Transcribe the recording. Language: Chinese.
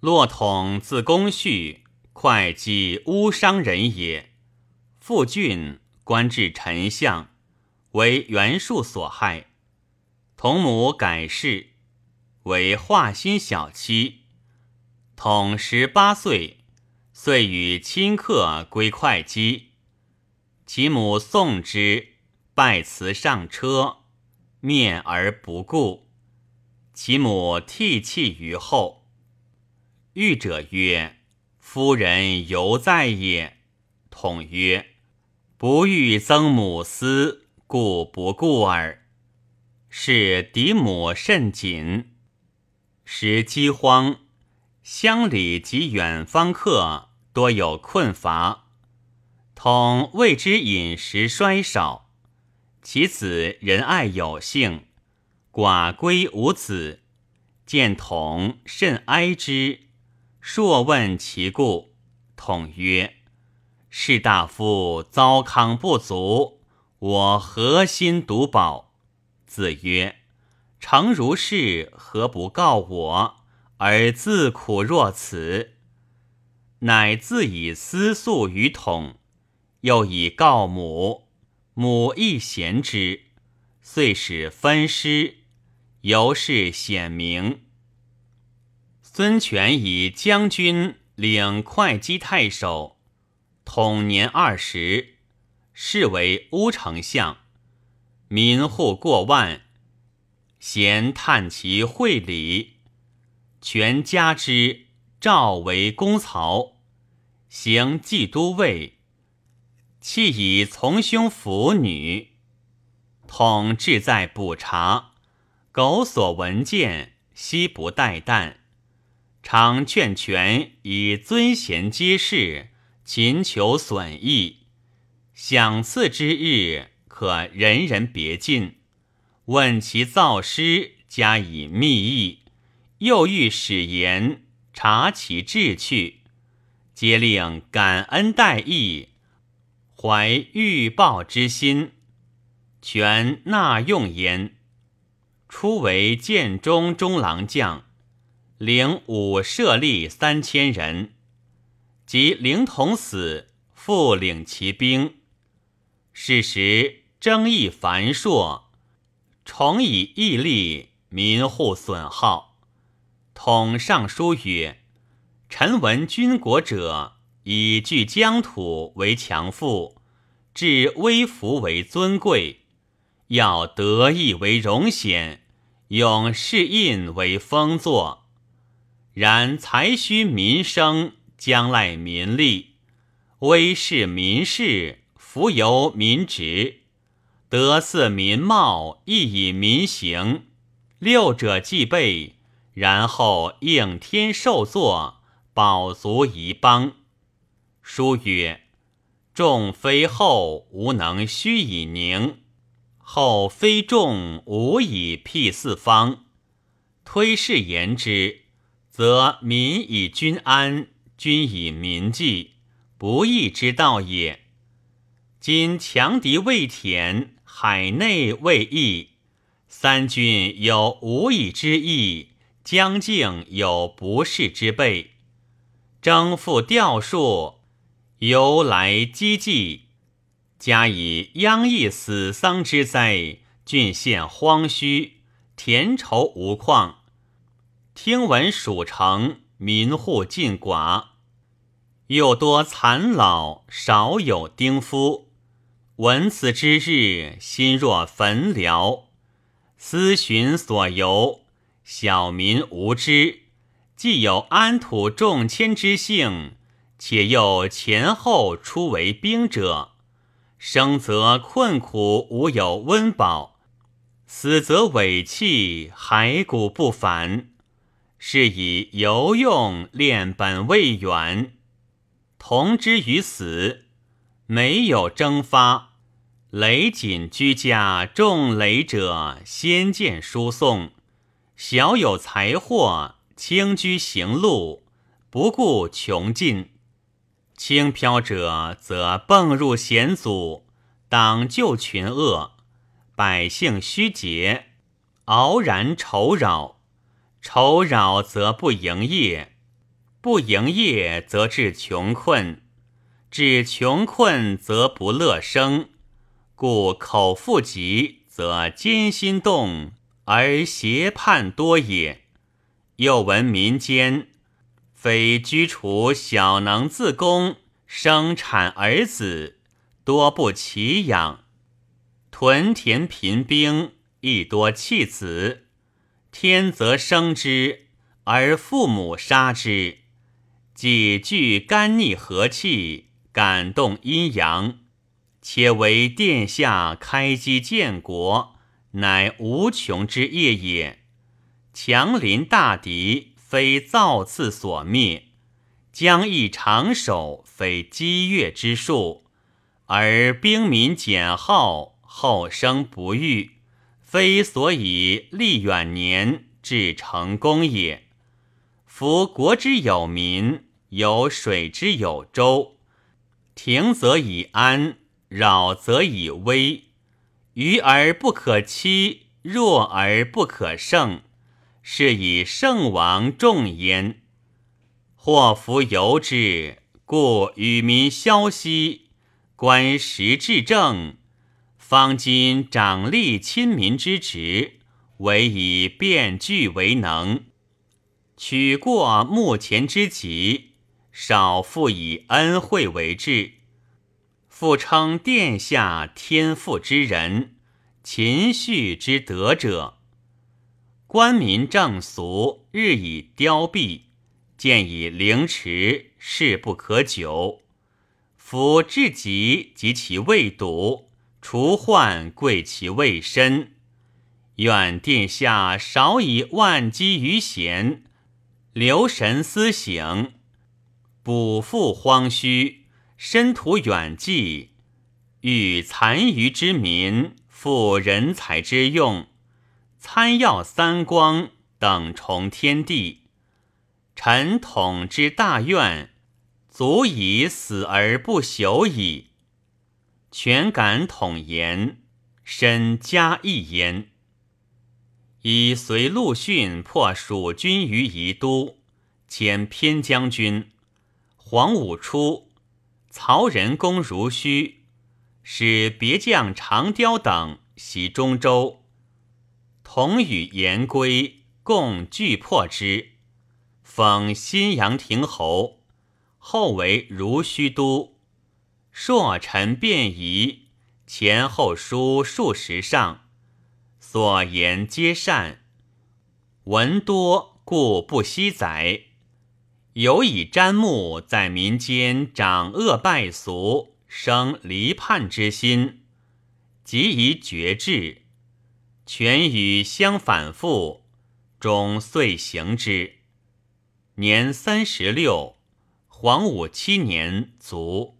骆统字公绪，会稽乌商人也。父郡，官至丞相，为袁术所害。同母改氏，为华歆小妻。统十八岁，遂与亲客归会稽。其母送之，拜辞上车，面而不顾。其母涕泣于后。欲者曰：“夫人犹在也。”统曰。不欲增母思，故不顾耳。是嫡母甚谨。时饥荒，乡里及远方客多有困乏，统谓之饮食衰少，其子仁爱有幸，寡归无子。见统甚哀之，朔问其故，统曰。士大夫糟糠不足，我何心独保？子曰：“诚如是，何不告我，而自苦若此？”乃自以私诉于统，又以告母，母亦贤之，遂使分师，由是显明。孙权以将军领会稽太守。统年二十，是为乌丞相，民户过万，咸叹其会礼，权加之召为公曹，行冀都尉，弃以从兄抚女。统志在补察，苟所闻见，悉不待旦，常劝权以尊贤接世。勤求损益，享赐之日，可人人别进。问其造诗，加以密议，又欲使言，察其志趣，皆令感恩戴义，怀欲报之心，权纳用焉。初为建中中郎将，领武舍吏三千人。及灵统死，复领其兵。是时争议繁硕，重以义利，民户损耗。统上书曰：“臣闻军国者，以据疆土为强富，置威服为尊贵，要得意为荣显，用世印为封作。然才须民生。”将赖民利，威势民事，福由民职，德似民貌，亦以民行。六者既备，然后应天受作，保足夷邦。书曰：“众非厚，无能虚以宁；厚非众，无以辟四方。推事言之，则民以君安。”君以民济，不义之道也。今强敌未填，海内未易，三军有无以之意，将境有不势之备，征复调数，由来积济，加以殃役死丧之灾，郡县荒虚，田畴无况。听闻蜀城。民户尽寡，又多残老，少有丁夫。闻此之日，心若焚燎。思寻所由，小民无知。既有安土重迁之幸，且又前后出为兵者，生则困苦，无有温饱；死则委弃，骸骨不返。是以游用练本未远，同之于死，没有征发。雷锦居家，重雷者先见书送；小有财货，轻居行路，不顾穷尽。轻飘者则迸入险阻，挡救群恶，百姓虚节，傲然愁扰。愁扰则不营业，不营业则致穷困，致穷困则不乐生，故口腹急则艰心动而邪叛多也。又闻民间非居处小能自宫生产儿子，多不齐养；屯田贫兵亦多弃子。天则生之，而父母杀之，既具肝逆和气，感动阴阳，且为殿下开基建国，乃无穷之业也。强邻大敌，非造次所灭；将亦长守，非积月之数。而兵民减耗，后生不遇。非所以立远年至成功也。夫国之有民，有水之有舟，停则以安，扰则以危。愚而不可欺，弱而不可胜，是以圣王重焉。祸福由之，故与民消息，观时治政。方今长吏亲民之职，唯以变据为能，取过目前之急，少复以恩惠为治。复称殿下天赋之人，勤恤之德者，官民正俗日以凋敝，见以凌迟，事不可久。夫至极及其未睹。除患贵其未深，愿殿下少以万机于贤，留神思省，补复荒虚，深图远计，欲残余之民，复人才之用，参药三光，等重天地。臣统之大愿，足以死而不朽矣。全感统言，身加一言。以随陆逊破蜀军于宜都，兼偏将军。黄武初，曹仁攻如须，使别将长雕等袭中州，同与言归，共拒破之，封新阳亭侯，后为如须都。朔臣便宜，前后书数十上，所言皆善。文多故不惜载。有以瞻目在民间长恶败俗，生离叛之心，即以绝志，权与相反复，终遂行之。年三十六，黄武七年卒。